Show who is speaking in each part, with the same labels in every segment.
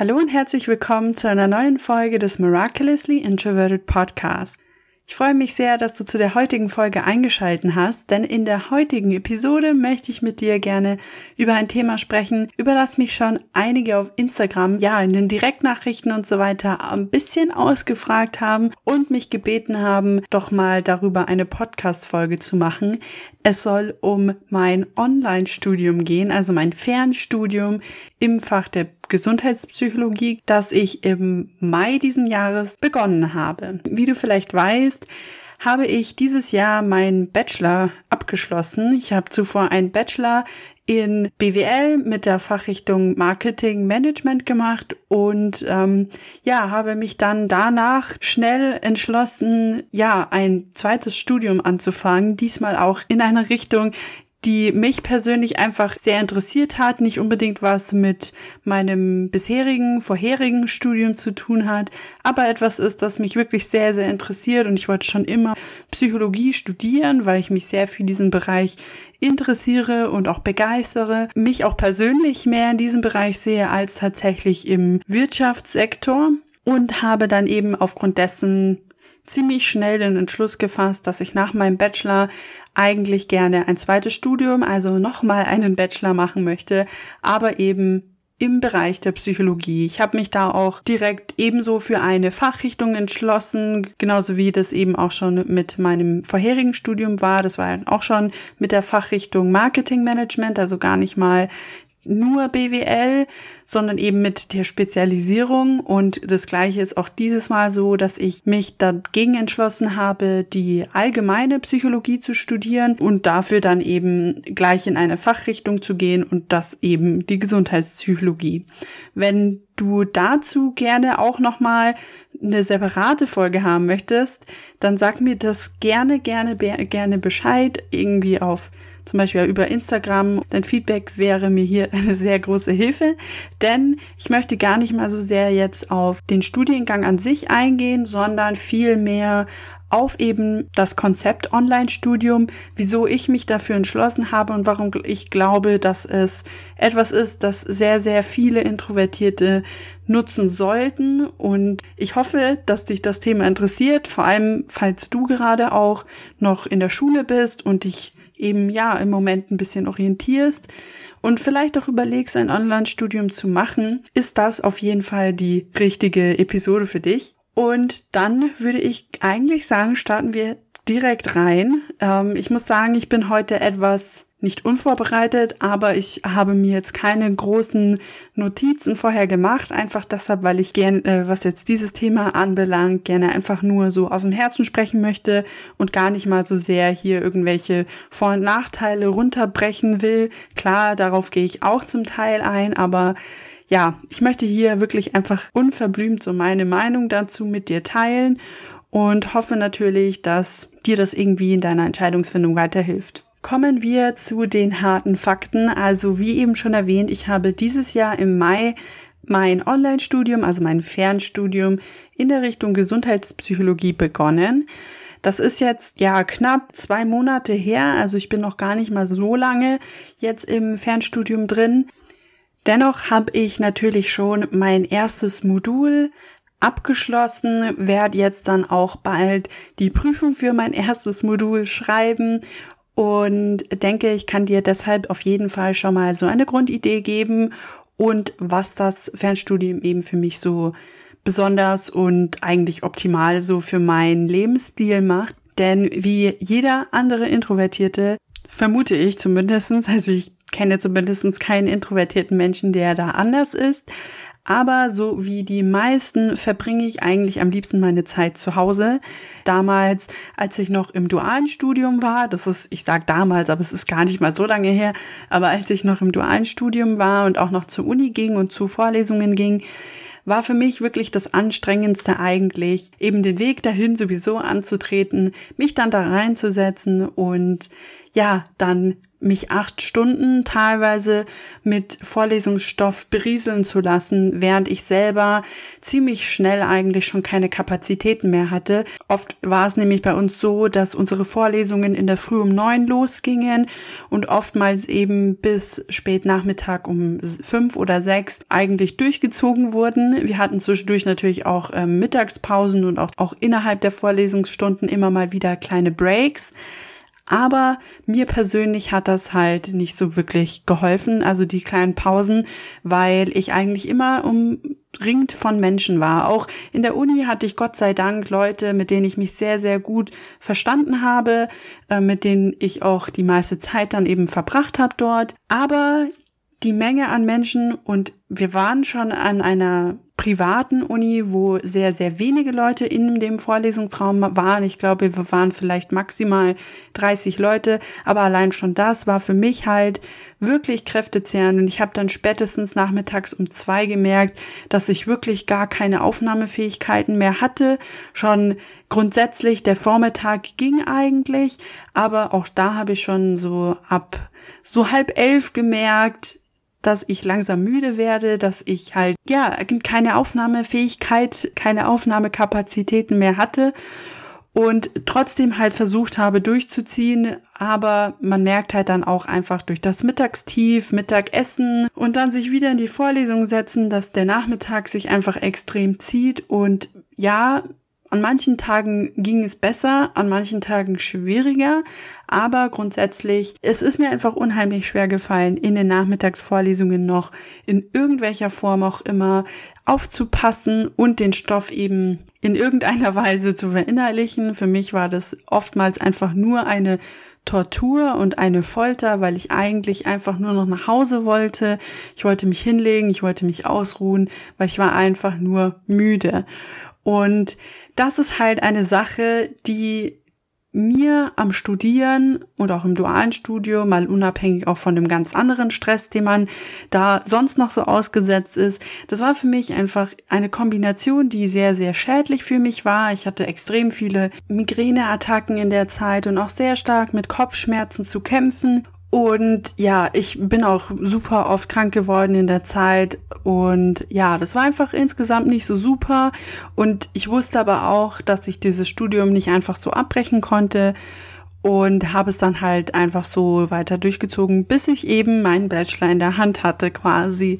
Speaker 1: Hallo und herzlich willkommen zu einer neuen Folge des Miraculously Introverted Podcast. Ich freue mich sehr, dass du zu der heutigen Folge eingeschalten hast, denn in der heutigen Episode möchte ich mit dir gerne über ein Thema sprechen, über das mich schon einige auf Instagram, ja, in den Direktnachrichten und so weiter ein bisschen ausgefragt haben und mich gebeten haben, doch mal darüber eine Podcast-Folge zu machen. Es soll um mein Online-Studium gehen, also mein Fernstudium im Fach der Gesundheitspsychologie, das ich im Mai diesen Jahres begonnen habe. Wie du vielleicht weißt, habe ich dieses Jahr meinen Bachelor abgeschlossen. Ich habe zuvor einen Bachelor in BWL mit der Fachrichtung Marketing Management gemacht und ähm, ja, habe mich dann danach schnell entschlossen, ja, ein zweites Studium anzufangen, diesmal auch in eine Richtung, die mich persönlich einfach sehr interessiert hat, nicht unbedingt was mit meinem bisherigen, vorherigen Studium zu tun hat, aber etwas ist, das mich wirklich sehr, sehr interessiert und ich wollte schon immer Psychologie studieren, weil ich mich sehr für diesen Bereich interessiere und auch begeistere, mich auch persönlich mehr in diesem Bereich sehe als tatsächlich im Wirtschaftssektor und habe dann eben aufgrund dessen ziemlich schnell den Entschluss gefasst, dass ich nach meinem Bachelor eigentlich gerne ein zweites Studium, also nochmal einen Bachelor machen möchte, aber eben im Bereich der Psychologie. Ich habe mich da auch direkt ebenso für eine Fachrichtung entschlossen, genauso wie das eben auch schon mit meinem vorherigen Studium war. Das war auch schon mit der Fachrichtung Marketing Management, also gar nicht mal nur BWL, sondern eben mit der Spezialisierung. Und das Gleiche ist auch dieses Mal so, dass ich mich dagegen entschlossen habe, die allgemeine Psychologie zu studieren und dafür dann eben gleich in eine Fachrichtung zu gehen und das eben die Gesundheitspsychologie. Wenn du dazu gerne auch nochmal eine separate Folge haben möchtest, dann sag mir das gerne, gerne, gerne Bescheid irgendwie auf zum Beispiel über Instagram. Dein Feedback wäre mir hier eine sehr große Hilfe, denn ich möchte gar nicht mal so sehr jetzt auf den Studiengang an sich eingehen, sondern viel mehr auf eben das Konzept Online-Studium, wieso ich mich dafür entschlossen habe und warum ich glaube, dass es etwas ist, das sehr, sehr viele Introvertierte nutzen sollten. Und ich hoffe, dass dich das Thema interessiert, vor allem falls du gerade auch noch in der Schule bist und dich eben ja im Moment ein bisschen orientierst und vielleicht auch überlegst, ein Online-Studium zu machen, ist das auf jeden Fall die richtige Episode für dich. Und dann würde ich eigentlich sagen, starten wir direkt rein. Ähm, ich muss sagen, ich bin heute etwas nicht unvorbereitet, aber ich habe mir jetzt keine großen Notizen vorher gemacht, einfach deshalb, weil ich gern, äh, was jetzt dieses Thema anbelangt, gerne einfach nur so aus dem Herzen sprechen möchte und gar nicht mal so sehr hier irgendwelche Vor- und Nachteile runterbrechen will. Klar, darauf gehe ich auch zum Teil ein, aber ja, ich möchte hier wirklich einfach unverblümt so meine Meinung dazu mit dir teilen und hoffe natürlich, dass dir das irgendwie in deiner Entscheidungsfindung weiterhilft. Kommen wir zu den harten Fakten. Also wie eben schon erwähnt, ich habe dieses Jahr im Mai mein Online-Studium, also mein Fernstudium in der Richtung Gesundheitspsychologie begonnen. Das ist jetzt ja knapp zwei Monate her, also ich bin noch gar nicht mal so lange jetzt im Fernstudium drin. Dennoch habe ich natürlich schon mein erstes Modul abgeschlossen, werde jetzt dann auch bald die Prüfung für mein erstes Modul schreiben und denke, ich kann dir deshalb auf jeden Fall schon mal so eine Grundidee geben und was das Fernstudium eben für mich so besonders und eigentlich optimal so für meinen Lebensstil macht. Denn wie jeder andere Introvertierte, vermute ich zumindestens, also ich kenne zumindest keinen introvertierten Menschen, der da anders ist, aber so wie die meisten verbringe ich eigentlich am liebsten meine Zeit zu Hause. Damals, als ich noch im dualen Studium war, das ist, ich sage damals, aber es ist gar nicht mal so lange her, aber als ich noch im dualen Studium war und auch noch zur Uni ging und zu Vorlesungen ging, war für mich wirklich das Anstrengendste eigentlich, eben den Weg dahin sowieso anzutreten, mich dann da reinzusetzen und ja, dann mich acht Stunden teilweise mit Vorlesungsstoff berieseln zu lassen, während ich selber ziemlich schnell eigentlich schon keine Kapazitäten mehr hatte. Oft war es nämlich bei uns so, dass unsere Vorlesungen in der Früh um neun losgingen und oftmals eben bis spät Nachmittag um fünf oder sechs eigentlich durchgezogen wurden. Wir hatten zwischendurch natürlich auch äh, Mittagspausen und auch, auch innerhalb der Vorlesungsstunden immer mal wieder kleine Breaks. Aber mir persönlich hat das halt nicht so wirklich geholfen, also die kleinen Pausen, weil ich eigentlich immer umringt von Menschen war. Auch in der Uni hatte ich Gott sei Dank Leute, mit denen ich mich sehr, sehr gut verstanden habe, äh, mit denen ich auch die meiste Zeit dann eben verbracht habe dort. Aber die Menge an Menschen und wir waren schon an einer privaten Uni, wo sehr, sehr wenige Leute in dem Vorlesungsraum waren. Ich glaube, wir waren vielleicht maximal 30 Leute, aber allein schon das war für mich halt wirklich kräftezehrend und ich habe dann spätestens nachmittags um zwei gemerkt, dass ich wirklich gar keine Aufnahmefähigkeiten mehr hatte. Schon grundsätzlich der Vormittag ging eigentlich, aber auch da habe ich schon so ab so halb elf gemerkt, dass ich langsam müde werde, dass ich halt, ja, keine Aufnahmefähigkeit, keine Aufnahmekapazitäten mehr hatte und trotzdem halt versucht habe durchzuziehen, aber man merkt halt dann auch einfach durch das Mittagstief, Mittagessen und dann sich wieder in die Vorlesung setzen, dass der Nachmittag sich einfach extrem zieht. Und ja, an manchen Tagen ging es besser, an manchen Tagen schwieriger, aber grundsätzlich, es ist mir einfach unheimlich schwer gefallen, in den Nachmittagsvorlesungen noch in irgendwelcher Form auch immer aufzupassen und den Stoff eben in irgendeiner Weise zu verinnerlichen. Für mich war das oftmals einfach nur eine Tortur und eine Folter, weil ich eigentlich einfach nur noch nach Hause wollte. Ich wollte mich hinlegen, ich wollte mich ausruhen, weil ich war einfach nur müde. Und das ist halt eine Sache, die mir am Studieren und auch im dualen Studio, mal unabhängig auch von dem ganz anderen Stress, den man da sonst noch so ausgesetzt ist, das war für mich einfach eine Kombination, die sehr, sehr schädlich für mich war. Ich hatte extrem viele Migräneattacken in der Zeit und auch sehr stark mit Kopfschmerzen zu kämpfen und ja, ich bin auch super oft krank geworden in der Zeit. Und ja, das war einfach insgesamt nicht so super. Und ich wusste aber auch, dass ich dieses Studium nicht einfach so abbrechen konnte. Und habe es dann halt einfach so weiter durchgezogen, bis ich eben meinen Bachelor in der Hand hatte quasi.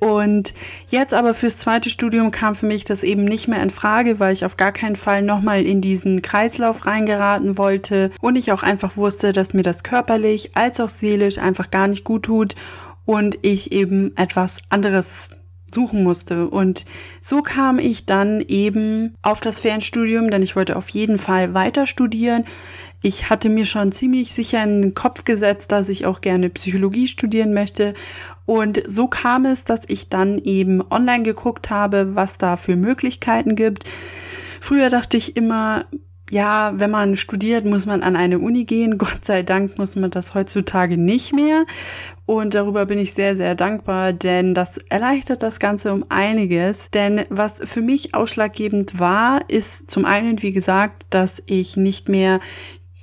Speaker 1: Und jetzt aber fürs zweite Studium kam für mich das eben nicht mehr in Frage, weil ich auf gar keinen Fall nochmal in diesen Kreislauf reingeraten wollte und ich auch einfach wusste, dass mir das körperlich als auch seelisch einfach gar nicht gut tut und ich eben etwas anderes suchen musste. Und so kam ich dann eben auf das Fernstudium, denn ich wollte auf jeden Fall weiter studieren. Ich hatte mir schon ziemlich sicher in den Kopf gesetzt, dass ich auch gerne Psychologie studieren möchte. Und so kam es, dass ich dann eben online geguckt habe, was da für Möglichkeiten gibt. Früher dachte ich immer, ja, wenn man studiert, muss man an eine Uni gehen. Gott sei Dank muss man das heutzutage nicht mehr. Und darüber bin ich sehr, sehr dankbar, denn das erleichtert das Ganze um einiges. Denn was für mich ausschlaggebend war, ist zum einen, wie gesagt, dass ich nicht mehr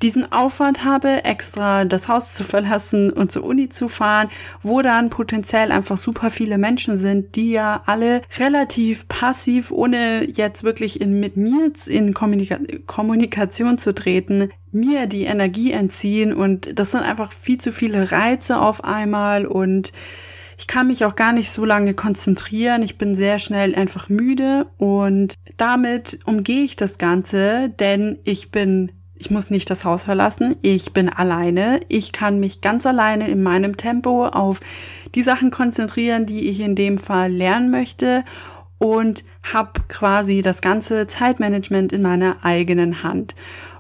Speaker 1: diesen Aufwand habe, extra das Haus zu verlassen und zur Uni zu fahren, wo dann potenziell einfach super viele Menschen sind, die ja alle relativ passiv, ohne jetzt wirklich in, mit mir in Kommunika Kommunikation zu treten, mir die Energie entziehen. Und das sind einfach viel zu viele Reize auf einmal. Und ich kann mich auch gar nicht so lange konzentrieren. Ich bin sehr schnell einfach müde. Und damit umgehe ich das Ganze, denn ich bin ich muss nicht das Haus verlassen. Ich bin alleine. Ich kann mich ganz alleine in meinem Tempo auf die Sachen konzentrieren, die ich in dem Fall lernen möchte und habe quasi das ganze Zeitmanagement in meiner eigenen Hand.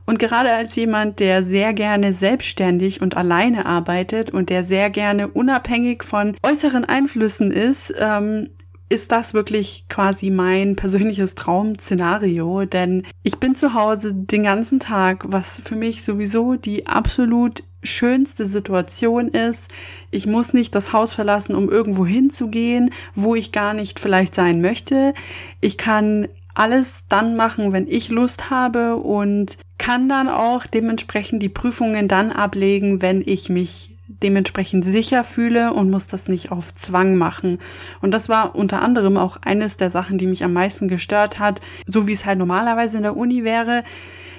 Speaker 1: Und gerade als jemand, der sehr gerne selbstständig und alleine arbeitet und der sehr gerne unabhängig von äußeren Einflüssen ist, ähm, ist das wirklich quasi mein persönliches Traum-Szenario, denn ich bin zu Hause den ganzen Tag, was für mich sowieso die absolut schönste Situation ist. Ich muss nicht das Haus verlassen, um irgendwo hinzugehen, wo ich gar nicht vielleicht sein möchte. Ich kann alles dann machen, wenn ich Lust habe und kann dann auch dementsprechend die Prüfungen dann ablegen, wenn ich mich dementsprechend sicher fühle und muss das nicht auf Zwang machen. Und das war unter anderem auch eines der Sachen, die mich am meisten gestört hat, so wie es halt normalerweise in der Uni wäre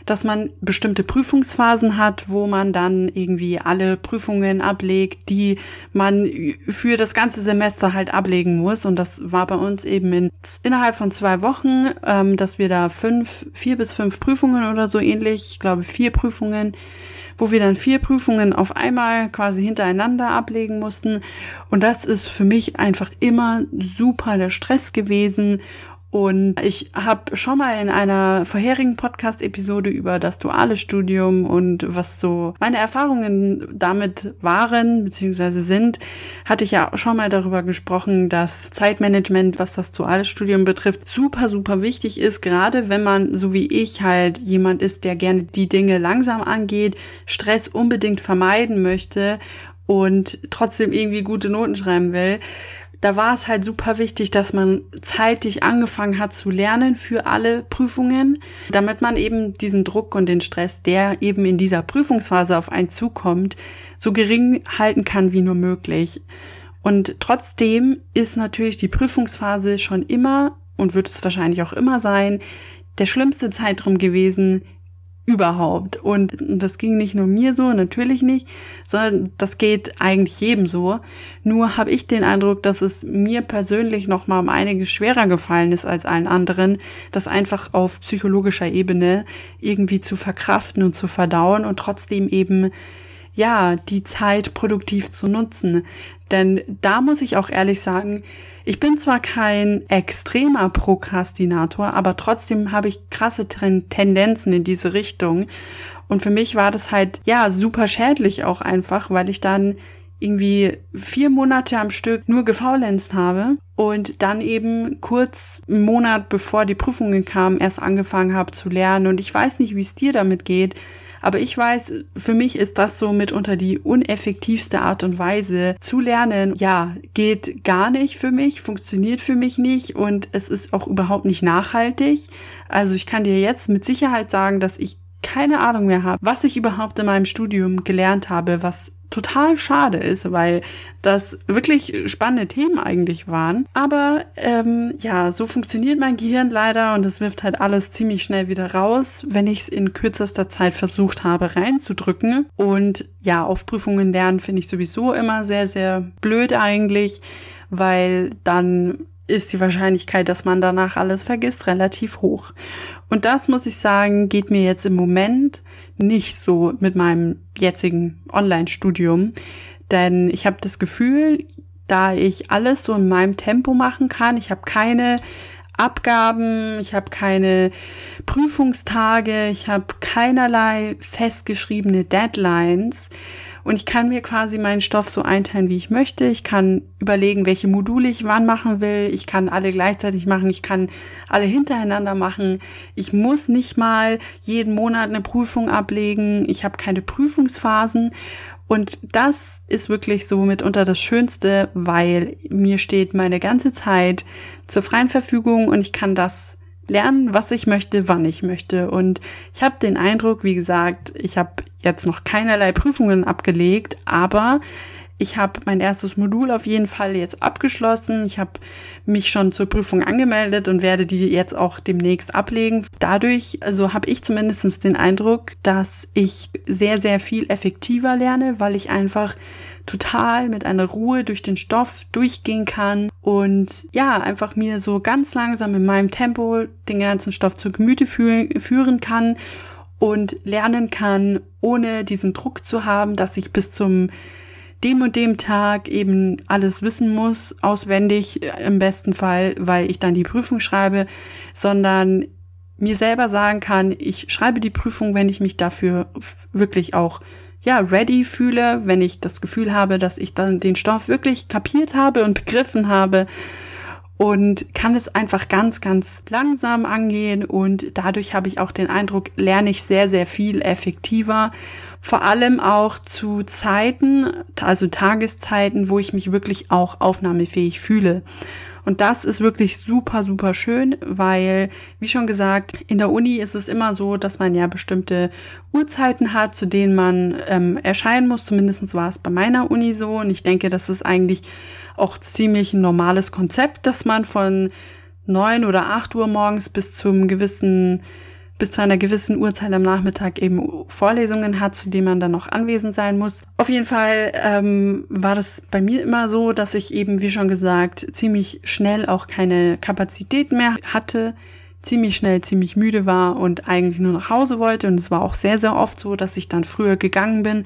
Speaker 1: dass man bestimmte Prüfungsphasen hat, wo man dann irgendwie alle Prüfungen ablegt, die man für das ganze Semester halt ablegen muss. Und das war bei uns eben in, innerhalb von zwei Wochen, ähm, dass wir da fünf, vier bis fünf Prüfungen oder so ähnlich, ich glaube vier Prüfungen wo wir dann vier Prüfungen auf einmal quasi hintereinander ablegen mussten. Und das ist für mich einfach immer super der Stress gewesen und ich habe schon mal in einer vorherigen Podcast-Episode über das duale Studium und was so meine Erfahrungen damit waren bzw. sind, hatte ich ja schon mal darüber gesprochen, dass Zeitmanagement, was das duale Studium betrifft, super, super wichtig ist, gerade wenn man, so wie ich, halt jemand ist, der gerne die Dinge langsam angeht, Stress unbedingt vermeiden möchte und trotzdem irgendwie gute Noten schreiben will da war es halt super wichtig, dass man zeitig angefangen hat zu lernen für alle Prüfungen, damit man eben diesen Druck und den Stress, der eben in dieser Prüfungsphase auf einen zukommt, so gering halten kann wie nur möglich. Und trotzdem ist natürlich die Prüfungsphase schon immer und wird es wahrscheinlich auch immer sein, der schlimmste Zeitraum gewesen, überhaupt. Und das ging nicht nur mir so, natürlich nicht, sondern das geht eigentlich jedem so. Nur habe ich den Eindruck, dass es mir persönlich noch mal um einiges schwerer gefallen ist als allen anderen, das einfach auf psychologischer Ebene irgendwie zu verkraften und zu verdauen und trotzdem eben ja, die Zeit produktiv zu nutzen. Denn da muss ich auch ehrlich sagen, ich bin zwar kein extremer Prokrastinator, aber trotzdem habe ich krasse Tendenzen in diese Richtung. Und für mich war das halt, ja, super schädlich auch einfach, weil ich dann irgendwie vier Monate am Stück nur gefaulenzt habe und dann eben kurz einen Monat bevor die Prüfungen kamen erst angefangen habe zu lernen und ich weiß nicht, wie es dir damit geht, aber ich weiß, für mich ist das so mitunter die uneffektivste Art und Weise zu lernen. Ja, geht gar nicht für mich, funktioniert für mich nicht und es ist auch überhaupt nicht nachhaltig. Also ich kann dir jetzt mit Sicherheit sagen, dass ich keine Ahnung mehr habe, was ich überhaupt in meinem Studium gelernt habe, was total schade ist, weil das wirklich spannende Themen eigentlich waren. Aber ähm, ja, so funktioniert mein Gehirn leider und es wirft halt alles ziemlich schnell wieder raus, wenn ich es in kürzester Zeit versucht habe reinzudrücken. Und ja, Aufprüfungen lernen finde ich sowieso immer sehr, sehr blöd eigentlich, weil dann ist die Wahrscheinlichkeit, dass man danach alles vergisst, relativ hoch. Und das muss ich sagen, geht mir jetzt im Moment nicht so mit meinem jetzigen Online-Studium. Denn ich habe das Gefühl, da ich alles so in meinem Tempo machen kann, ich habe keine Abgaben, ich habe keine Prüfungstage, ich habe keinerlei festgeschriebene Deadlines, und ich kann mir quasi meinen Stoff so einteilen, wie ich möchte. Ich kann überlegen, welche Module ich wann machen will. Ich kann alle gleichzeitig machen. Ich kann alle hintereinander machen. Ich muss nicht mal jeden Monat eine Prüfung ablegen. Ich habe keine Prüfungsphasen. Und das ist wirklich so mitunter das Schönste, weil mir steht meine ganze Zeit zur freien Verfügung und ich kann das lernen, was ich möchte, wann ich möchte. Und ich habe den Eindruck, wie gesagt, ich habe jetzt noch keinerlei Prüfungen abgelegt, aber ich habe mein erstes Modul auf jeden Fall jetzt abgeschlossen. Ich habe mich schon zur Prüfung angemeldet und werde die jetzt auch demnächst ablegen. Dadurch, also habe ich zumindest den Eindruck, dass ich sehr, sehr viel effektiver lerne, weil ich einfach total mit einer Ruhe durch den Stoff durchgehen kann und ja, einfach mir so ganz langsam in meinem Tempo den ganzen Stoff zu Gemüte führen kann und lernen kann, ohne diesen Druck zu haben, dass ich bis zum dem und dem Tag eben alles wissen muss, auswendig im besten Fall, weil ich dann die Prüfung schreibe, sondern mir selber sagen kann, ich schreibe die Prüfung, wenn ich mich dafür wirklich auch ja ready fühle, wenn ich das Gefühl habe, dass ich dann den Stoff wirklich kapiert habe und begriffen habe und kann es einfach ganz, ganz langsam angehen und dadurch habe ich auch den Eindruck, lerne ich sehr, sehr viel effektiver. Vor allem auch zu Zeiten, also Tageszeiten, wo ich mich wirklich auch aufnahmefähig fühle. Und das ist wirklich super, super schön, weil, wie schon gesagt, in der Uni ist es immer so, dass man ja bestimmte Uhrzeiten hat, zu denen man ähm, erscheinen muss. Zumindest war es bei meiner Uni so. Und ich denke, das ist eigentlich auch ziemlich ein normales Konzept, dass man von neun oder acht Uhr morgens bis zum gewissen bis zu einer gewissen Uhrzeit am Nachmittag eben Vorlesungen hat, zu denen man dann noch anwesend sein muss. Auf jeden Fall ähm, war das bei mir immer so, dass ich eben, wie schon gesagt, ziemlich schnell auch keine Kapazität mehr hatte, ziemlich schnell ziemlich müde war und eigentlich nur nach Hause wollte. Und es war auch sehr, sehr oft so, dass ich dann früher gegangen bin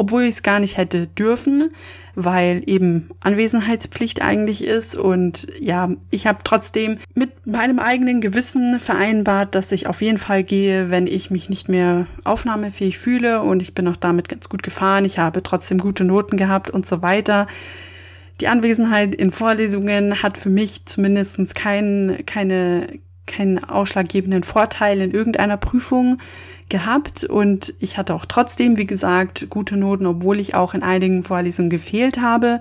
Speaker 1: obwohl ich es gar nicht hätte dürfen, weil eben Anwesenheitspflicht eigentlich ist. Und ja, ich habe trotzdem mit meinem eigenen Gewissen vereinbart, dass ich auf jeden Fall gehe, wenn ich mich nicht mehr aufnahmefähig fühle. Und ich bin auch damit ganz gut gefahren. Ich habe trotzdem gute Noten gehabt und so weiter. Die Anwesenheit in Vorlesungen hat für mich zumindest kein, keine, keinen ausschlaggebenden Vorteil in irgendeiner Prüfung gehabt und ich hatte auch trotzdem, wie gesagt, gute Noten, obwohl ich auch in einigen Vorlesungen gefehlt habe,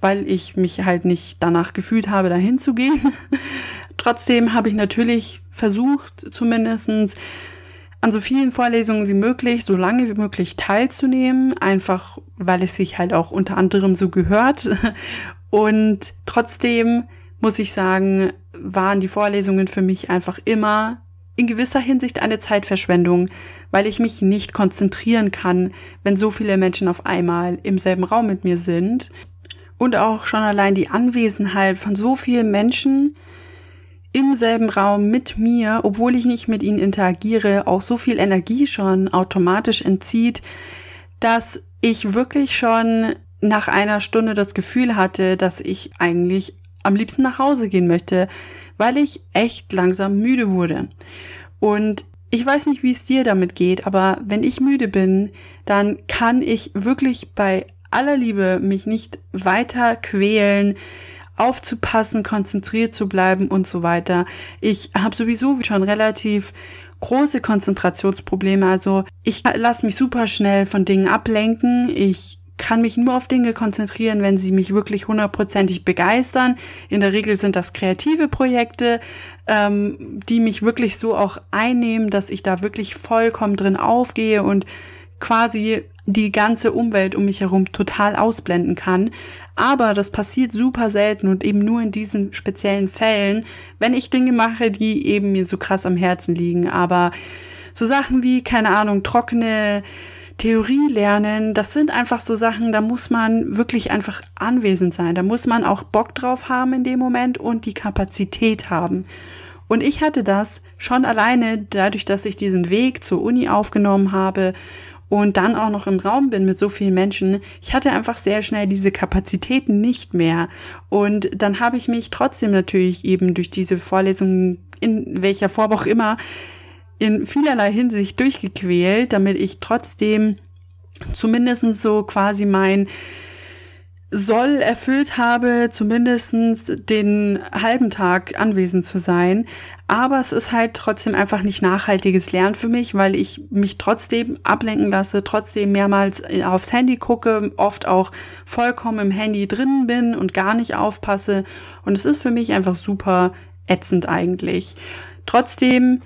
Speaker 1: weil ich mich halt nicht danach gefühlt habe, dahin zu gehen. trotzdem habe ich natürlich versucht, zumindestens an so vielen Vorlesungen wie möglich, so lange wie möglich teilzunehmen, einfach weil es sich halt auch unter anderem so gehört. Und trotzdem muss ich sagen, waren die Vorlesungen für mich einfach immer in gewisser Hinsicht eine Zeitverschwendung, weil ich mich nicht konzentrieren kann, wenn so viele Menschen auf einmal im selben Raum mit mir sind. Und auch schon allein die Anwesenheit von so vielen Menschen im selben Raum mit mir, obwohl ich nicht mit ihnen interagiere, auch so viel Energie schon automatisch entzieht, dass ich wirklich schon nach einer Stunde das Gefühl hatte, dass ich eigentlich am liebsten nach Hause gehen möchte, weil ich echt langsam müde wurde. Und ich weiß nicht, wie es dir damit geht, aber wenn ich müde bin, dann kann ich wirklich bei aller Liebe mich nicht weiter quälen, aufzupassen, konzentriert zu bleiben und so weiter. Ich habe sowieso schon relativ große Konzentrationsprobleme. Also ich lasse mich super schnell von Dingen ablenken. Ich kann mich nur auf Dinge konzentrieren, wenn sie mich wirklich hundertprozentig begeistern. In der Regel sind das kreative Projekte, ähm, die mich wirklich so auch einnehmen, dass ich da wirklich vollkommen drin aufgehe und quasi die ganze Umwelt um mich herum total ausblenden kann. Aber das passiert super selten und eben nur in diesen speziellen Fällen, wenn ich Dinge mache, die eben mir so krass am Herzen liegen. Aber so Sachen wie, keine Ahnung, trockene Theorie lernen, das sind einfach so Sachen, da muss man wirklich einfach anwesend sein. Da muss man auch Bock drauf haben in dem Moment und die Kapazität haben. Und ich hatte das schon alleine dadurch, dass ich diesen Weg zur Uni aufgenommen habe und dann auch noch im Raum bin mit so vielen Menschen. Ich hatte einfach sehr schnell diese Kapazitäten nicht mehr. Und dann habe ich mich trotzdem natürlich eben durch diese Vorlesungen in welcher Form auch immer in vielerlei Hinsicht durchgequält, damit ich trotzdem zumindest so quasi mein soll erfüllt habe, zumindest den halben Tag anwesend zu sein. Aber es ist halt trotzdem einfach nicht nachhaltiges Lernen für mich, weil ich mich trotzdem ablenken lasse, trotzdem mehrmals aufs Handy gucke, oft auch vollkommen im Handy drin bin und gar nicht aufpasse. Und es ist für mich einfach super ätzend eigentlich. Trotzdem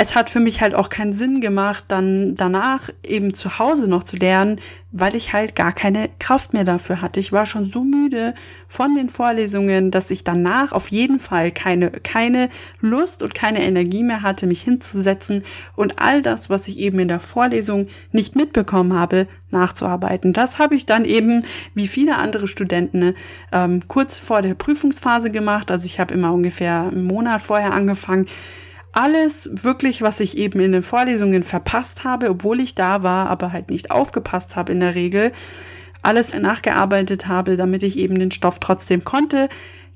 Speaker 1: es hat für mich halt auch keinen Sinn gemacht, dann danach eben zu Hause noch zu lernen, weil ich halt gar keine Kraft mehr dafür hatte. Ich war schon so müde von den Vorlesungen, dass ich danach auf jeden Fall keine, keine Lust und keine Energie mehr hatte, mich hinzusetzen und all das, was ich eben in der Vorlesung nicht mitbekommen habe, nachzuarbeiten. Das habe ich dann eben, wie viele andere Studenten, ähm, kurz vor der Prüfungsphase gemacht. Also ich habe immer ungefähr einen Monat vorher angefangen, alles wirklich, was ich eben in den Vorlesungen verpasst habe, obwohl ich da war, aber halt nicht aufgepasst habe in der Regel, alles nachgearbeitet habe, damit ich eben den Stoff trotzdem konnte.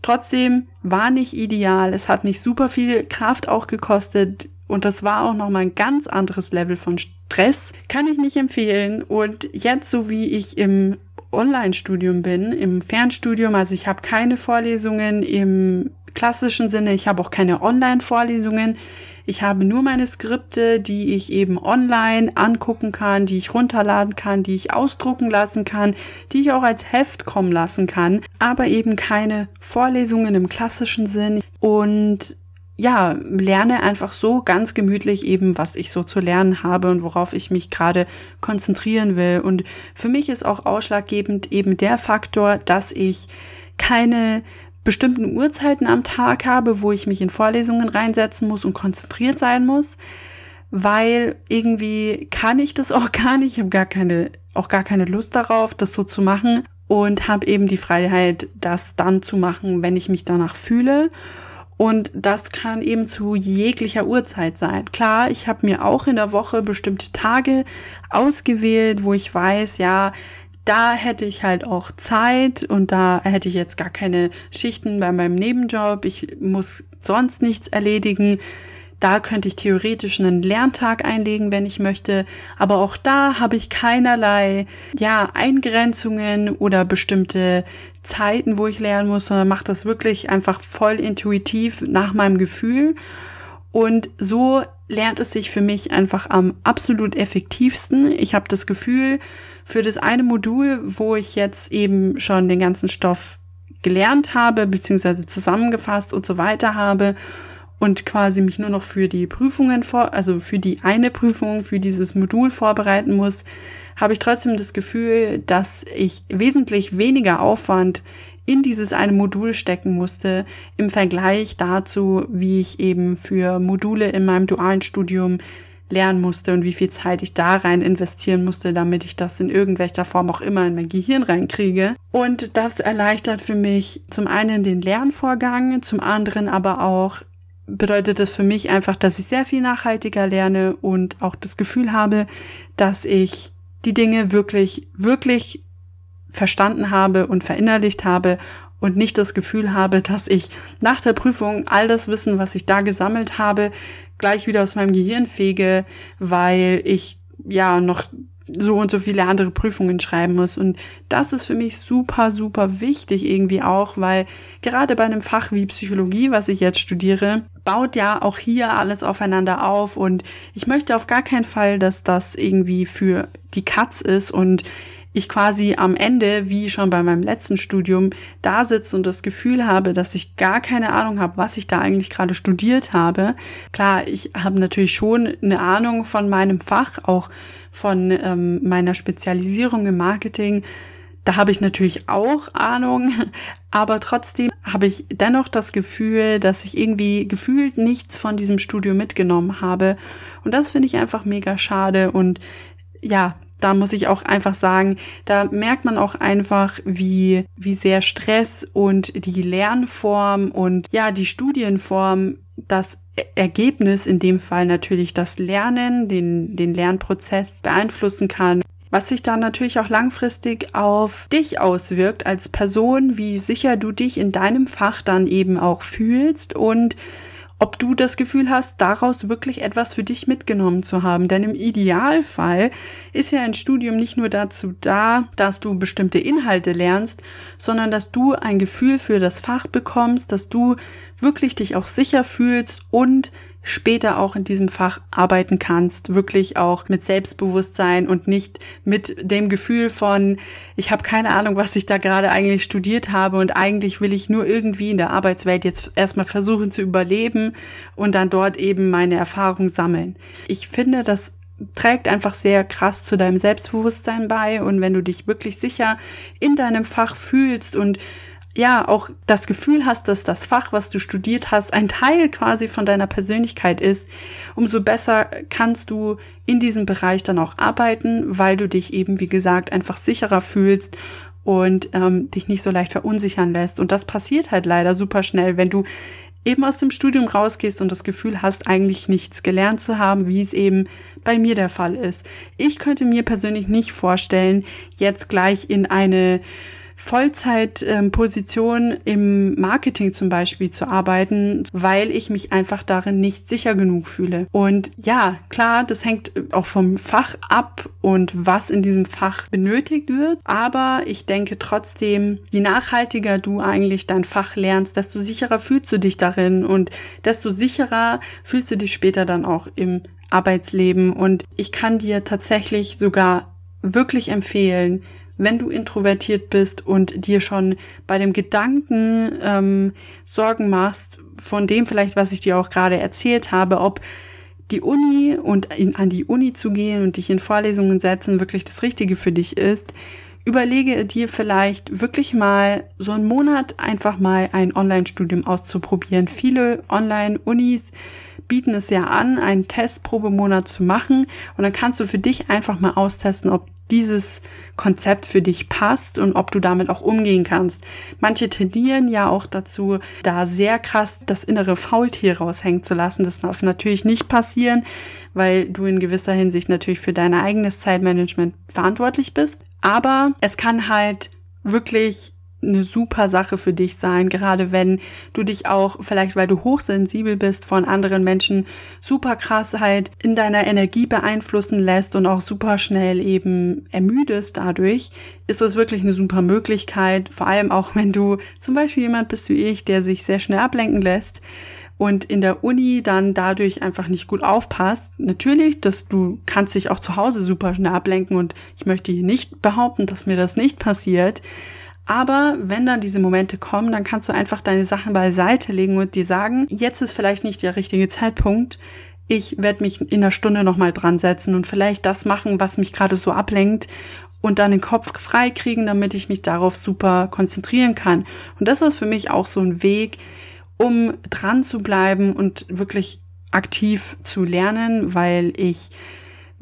Speaker 1: Trotzdem war nicht ideal. Es hat mich super viel Kraft auch gekostet. Und das war auch nochmal ein ganz anderes Level von Stress. Kann ich nicht empfehlen. Und jetzt, so wie ich im Online-Studium bin, im Fernstudium. Also ich habe keine Vorlesungen im klassischen Sinne. Ich habe auch keine Online-Vorlesungen. Ich habe nur meine Skripte, die ich eben online angucken kann, die ich runterladen kann, die ich ausdrucken lassen kann, die ich auch als Heft kommen lassen kann, aber eben keine Vorlesungen im klassischen Sinn. Und ja, lerne einfach so ganz gemütlich eben, was ich so zu lernen habe und worauf ich mich gerade konzentrieren will. Und für mich ist auch ausschlaggebend eben der Faktor, dass ich keine bestimmten Uhrzeiten am Tag habe, wo ich mich in Vorlesungen reinsetzen muss und konzentriert sein muss, weil irgendwie kann ich das auch gar nicht, ich habe gar keine, auch gar keine Lust darauf, das so zu machen und habe eben die Freiheit, das dann zu machen, wenn ich mich danach fühle. Und das kann eben zu jeglicher Uhrzeit sein. Klar, ich habe mir auch in der Woche bestimmte Tage ausgewählt, wo ich weiß, ja, da hätte ich halt auch Zeit und da hätte ich jetzt gar keine Schichten bei meinem Nebenjob. Ich muss sonst nichts erledigen. Da könnte ich theoretisch einen Lerntag einlegen, wenn ich möchte. Aber auch da habe ich keinerlei, ja, Eingrenzungen oder bestimmte Zeiten, wo ich lernen muss, sondern mache das wirklich einfach voll intuitiv nach meinem Gefühl. Und so lernt es sich für mich einfach am absolut effektivsten. Ich habe das Gefühl, für das eine Modul, wo ich jetzt eben schon den ganzen Stoff gelernt habe, beziehungsweise zusammengefasst und so weiter habe und quasi mich nur noch für die Prüfungen vor, also für die eine Prüfung, für dieses Modul vorbereiten muss, habe ich trotzdem das Gefühl, dass ich wesentlich weniger Aufwand in dieses eine Modul stecken musste im Vergleich dazu, wie ich eben für Module in meinem dualen Studium lernen musste und wie viel Zeit ich da rein investieren musste, damit ich das in irgendwelcher Form auch immer in mein Gehirn reinkriege. Und das erleichtert für mich zum einen den Lernvorgang, zum anderen aber auch bedeutet das für mich einfach, dass ich sehr viel nachhaltiger lerne und auch das Gefühl habe, dass ich die Dinge wirklich, wirklich verstanden habe und verinnerlicht habe und nicht das Gefühl habe, dass ich nach der Prüfung all das Wissen, was ich da gesammelt habe, gleich wieder aus meinem Gehirn fege, weil ich ja noch so und so viele andere Prüfungen schreiben muss. Und das ist für mich super, super wichtig irgendwie auch, weil gerade bei einem Fach wie Psychologie, was ich jetzt studiere, baut ja auch hier alles aufeinander auf. Und ich möchte auf gar keinen Fall, dass das irgendwie für die Katz ist und ich quasi am Ende, wie schon bei meinem letzten Studium, da sitze und das Gefühl habe, dass ich gar keine Ahnung habe, was ich da eigentlich gerade studiert habe. Klar, ich habe natürlich schon eine Ahnung von meinem Fach, auch von ähm, meiner Spezialisierung im Marketing. Da habe ich natürlich auch Ahnung, aber trotzdem habe ich dennoch das Gefühl, dass ich irgendwie gefühlt nichts von diesem Studio mitgenommen habe. Und das finde ich einfach mega schade. Und ja, da muss ich auch einfach sagen, da merkt man auch einfach, wie, wie sehr Stress und die Lernform und ja, die Studienform das Ergebnis, in dem Fall natürlich das Lernen, den, den Lernprozess beeinflussen kann. Was sich dann natürlich auch langfristig auf dich auswirkt als Person, wie sicher du dich in deinem Fach dann eben auch fühlst und ob du das Gefühl hast, daraus wirklich etwas für dich mitgenommen zu haben. Denn im Idealfall ist ja ein Studium nicht nur dazu da, dass du bestimmte Inhalte lernst, sondern dass du ein Gefühl für das Fach bekommst, dass du wirklich dich auch sicher fühlst und später auch in diesem Fach arbeiten kannst, wirklich auch mit Selbstbewusstsein und nicht mit dem Gefühl von, ich habe keine Ahnung, was ich da gerade eigentlich studiert habe und eigentlich will ich nur irgendwie in der Arbeitswelt jetzt erstmal versuchen zu überleben und dann dort eben meine Erfahrung sammeln. Ich finde, das trägt einfach sehr krass zu deinem Selbstbewusstsein bei und wenn du dich wirklich sicher in deinem Fach fühlst und ja auch das Gefühl hast, dass das Fach, was du studiert hast, ein Teil quasi von deiner Persönlichkeit ist, umso besser kannst du in diesem Bereich dann auch arbeiten, weil du dich eben, wie gesagt, einfach sicherer fühlst und ähm, dich nicht so leicht verunsichern lässt. Und das passiert halt leider super schnell, wenn du eben aus dem Studium rausgehst und das Gefühl hast, eigentlich nichts gelernt zu haben, wie es eben bei mir der Fall ist. Ich könnte mir persönlich nicht vorstellen, jetzt gleich in eine Vollzeitposition im Marketing zum Beispiel zu arbeiten, weil ich mich einfach darin nicht sicher genug fühle. Und ja, klar, das hängt auch vom Fach ab und was in diesem Fach benötigt wird. Aber ich denke trotzdem, je nachhaltiger du eigentlich dein Fach lernst, desto sicherer fühlst du dich darin und desto sicherer fühlst du dich später dann auch im Arbeitsleben. Und ich kann dir tatsächlich sogar wirklich empfehlen, wenn du introvertiert bist und dir schon bei dem Gedanken ähm, Sorgen machst, von dem vielleicht, was ich dir auch gerade erzählt habe, ob die Uni und in, an die Uni zu gehen und dich in Vorlesungen setzen wirklich das Richtige für dich ist, überlege dir vielleicht wirklich mal so einen Monat einfach mal ein Online-Studium auszuprobieren. Viele Online-Unis bieten es ja an, einen Testprobemonat zu machen und dann kannst du für dich einfach mal austesten, ob dieses Konzept für dich passt und ob du damit auch umgehen kannst. Manche tendieren ja auch dazu, da sehr krass das innere Faultier raushängen zu lassen. Das darf natürlich nicht passieren, weil du in gewisser Hinsicht natürlich für dein eigenes Zeitmanagement verantwortlich bist. Aber es kann halt wirklich eine super Sache für dich sein, gerade wenn du dich auch, vielleicht weil du hochsensibel bist, von anderen Menschen super krass halt in deiner Energie beeinflussen lässt und auch super schnell eben ermüdest dadurch, ist das wirklich eine super Möglichkeit, vor allem auch wenn du zum Beispiel jemand bist wie ich, der sich sehr schnell ablenken lässt und in der Uni dann dadurch einfach nicht gut aufpasst. Natürlich, dass du kannst dich auch zu Hause super schnell ablenken und ich möchte hier nicht behaupten, dass mir das nicht passiert. Aber wenn dann diese Momente kommen, dann kannst du einfach deine Sachen beiseite legen und dir sagen, jetzt ist vielleicht nicht der richtige Zeitpunkt. Ich werde mich in einer Stunde nochmal dran setzen und vielleicht das machen, was mich gerade so ablenkt und dann den Kopf frei kriegen, damit ich mich darauf super konzentrieren kann. Und das ist für mich auch so ein Weg, um dran zu bleiben und wirklich aktiv zu lernen, weil ich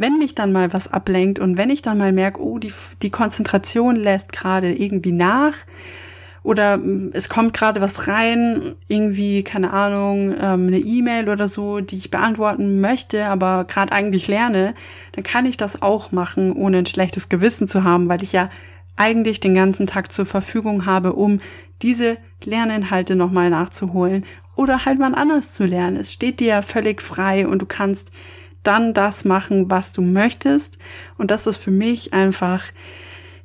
Speaker 1: wenn mich dann mal was ablenkt und wenn ich dann mal merke, oh, die, die Konzentration lässt gerade irgendwie nach oder mm, es kommt gerade was rein, irgendwie, keine Ahnung, ähm, eine E-Mail oder so, die ich beantworten möchte, aber gerade eigentlich lerne, dann kann ich das auch machen, ohne ein schlechtes Gewissen zu haben, weil ich ja eigentlich den ganzen Tag zur Verfügung habe, um diese Lerninhalte nochmal nachzuholen oder halt mal anders zu lernen. Es steht dir ja völlig frei und du kannst dann das machen, was du möchtest. Und das ist für mich einfach,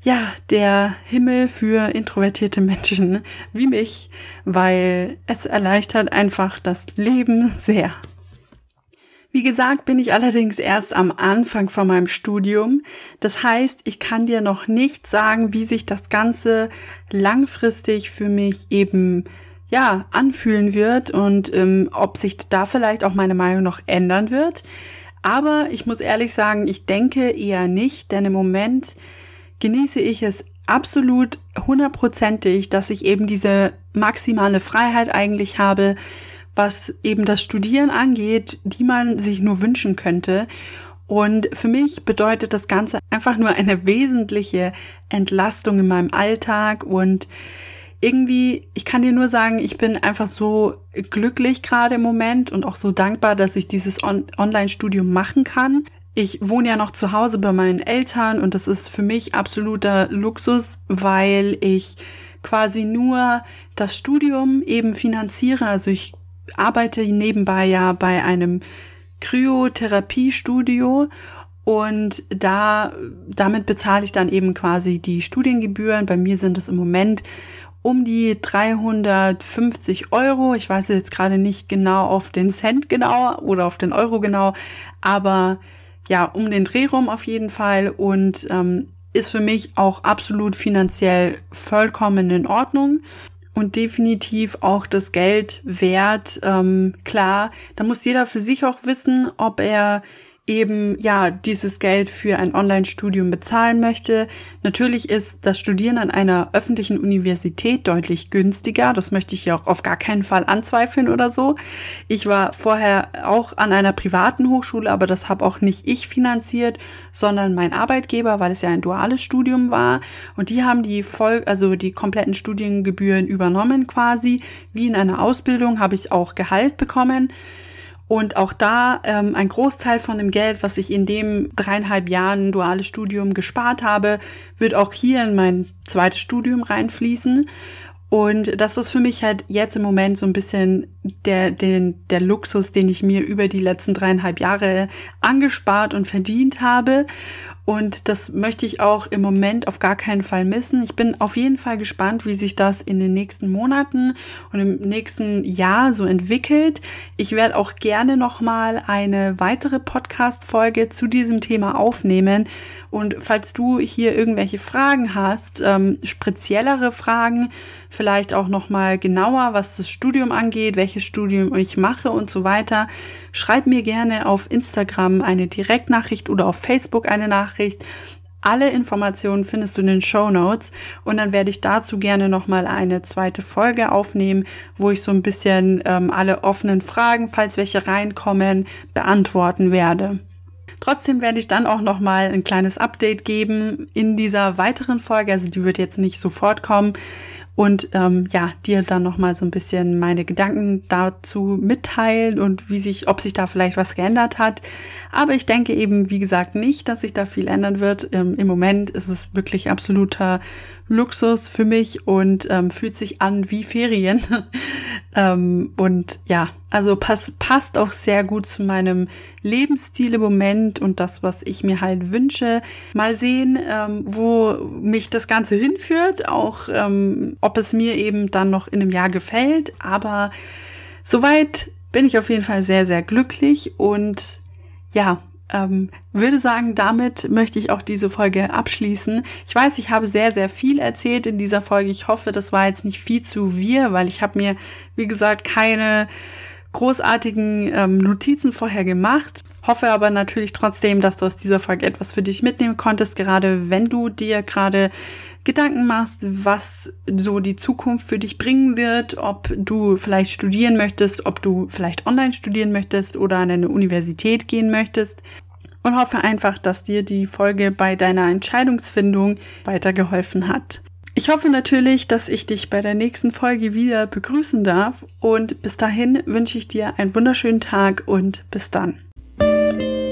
Speaker 1: ja, der Himmel für introvertierte Menschen wie mich, weil es erleichtert einfach das Leben sehr. Wie gesagt, bin ich allerdings erst am Anfang von meinem Studium. Das heißt, ich kann dir noch nicht sagen, wie sich das Ganze langfristig für mich eben ja anfühlen wird und ähm, ob sich da vielleicht auch meine Meinung noch ändern wird. Aber ich muss ehrlich sagen, ich denke eher nicht, denn im Moment genieße ich es absolut hundertprozentig, dass ich eben diese maximale Freiheit eigentlich habe, was eben das Studieren angeht, die man sich nur wünschen könnte. Und für mich bedeutet das Ganze einfach nur eine wesentliche Entlastung in meinem Alltag und irgendwie, ich kann dir nur sagen, ich bin einfach so glücklich gerade im Moment und auch so dankbar, dass ich dieses On Online-Studium machen kann. Ich wohne ja noch zu Hause bei meinen Eltern und das ist für mich absoluter Luxus, weil ich quasi nur das Studium eben finanziere. Also ich arbeite nebenbei ja bei einem Kryotherapiestudio und da, damit bezahle ich dann eben quasi die Studiengebühren. Bei mir sind es im Moment um die 350 Euro. Ich weiß jetzt gerade nicht genau auf den Cent genau oder auf den Euro genau, aber ja, um den Dreh rum auf jeden Fall und ähm, ist für mich auch absolut finanziell vollkommen in Ordnung und definitiv auch das Geld wert. Ähm, klar, da muss jeder für sich auch wissen, ob er eben ja dieses Geld für ein Online-Studium bezahlen möchte. Natürlich ist das Studieren an einer öffentlichen Universität deutlich günstiger. Das möchte ich ja auch auf gar keinen Fall anzweifeln oder so. Ich war vorher auch an einer privaten Hochschule, aber das habe auch nicht ich finanziert, sondern mein Arbeitgeber, weil es ja ein duales Studium war. Und die haben die voll, also die kompletten Studiengebühren übernommen quasi. Wie in einer Ausbildung habe ich auch Gehalt bekommen. Und auch da ähm, ein Großteil von dem Geld, was ich in dem dreieinhalb Jahren duales Studium gespart habe, wird auch hier in mein zweites Studium reinfließen. Und das ist für mich halt jetzt im Moment so ein bisschen der, den, der Luxus, den ich mir über die letzten dreieinhalb Jahre angespart und verdient habe. Und das möchte ich auch im Moment auf gar keinen Fall missen. Ich bin auf jeden Fall gespannt, wie sich das in den nächsten Monaten und im nächsten Jahr so entwickelt. Ich werde auch gerne nochmal eine weitere Podcast-Folge zu diesem Thema aufnehmen. Und falls du hier irgendwelche Fragen hast, ähm, speziellere Fragen, vielleicht auch nochmal genauer, was das Studium angeht, welches Studium ich mache und so weiter, schreib mir gerne auf Instagram eine Direktnachricht oder auf Facebook eine Nachricht. Alle Informationen findest du in den Show Notes und dann werde ich dazu gerne nochmal eine zweite Folge aufnehmen, wo ich so ein bisschen ähm, alle offenen Fragen, falls welche reinkommen, beantworten werde. Trotzdem werde ich dann auch noch mal ein kleines Update geben in dieser weiteren Folge. Also die wird jetzt nicht sofort kommen und ähm, ja, dir dann noch mal so ein bisschen meine Gedanken dazu mitteilen und wie sich, ob sich da vielleicht was geändert hat. Aber ich denke eben, wie gesagt, nicht, dass sich da viel ändern wird. Ähm, Im Moment ist es wirklich absoluter Luxus für mich und ähm, fühlt sich an wie Ferien. ähm, und ja, also pass, passt auch sehr gut zu meinem Lebensstil im Moment und das, was ich mir halt wünsche. Mal sehen, ähm, wo mich das Ganze hinführt, auch ähm, ob es mir eben dann noch in einem Jahr gefällt. Aber soweit bin ich auf jeden Fall sehr, sehr glücklich und ja, ähm, würde sagen, damit möchte ich auch diese Folge abschließen. Ich weiß, ich habe sehr, sehr viel erzählt in dieser Folge. Ich hoffe, das war jetzt nicht viel zu wir, weil ich habe mir, wie gesagt, keine großartigen ähm, Notizen vorher gemacht. Hoffe aber natürlich trotzdem, dass du aus dieser Folge etwas für dich mitnehmen konntest, gerade wenn du dir gerade Gedanken machst, was so die Zukunft für dich bringen wird, ob du vielleicht studieren möchtest, ob du vielleicht online studieren möchtest oder an eine Universität gehen möchtest. Und hoffe einfach, dass dir die Folge bei deiner Entscheidungsfindung weitergeholfen hat. Ich hoffe natürlich, dass ich dich bei der nächsten Folge wieder begrüßen darf und bis dahin wünsche ich dir einen wunderschönen Tag und bis dann. Bye.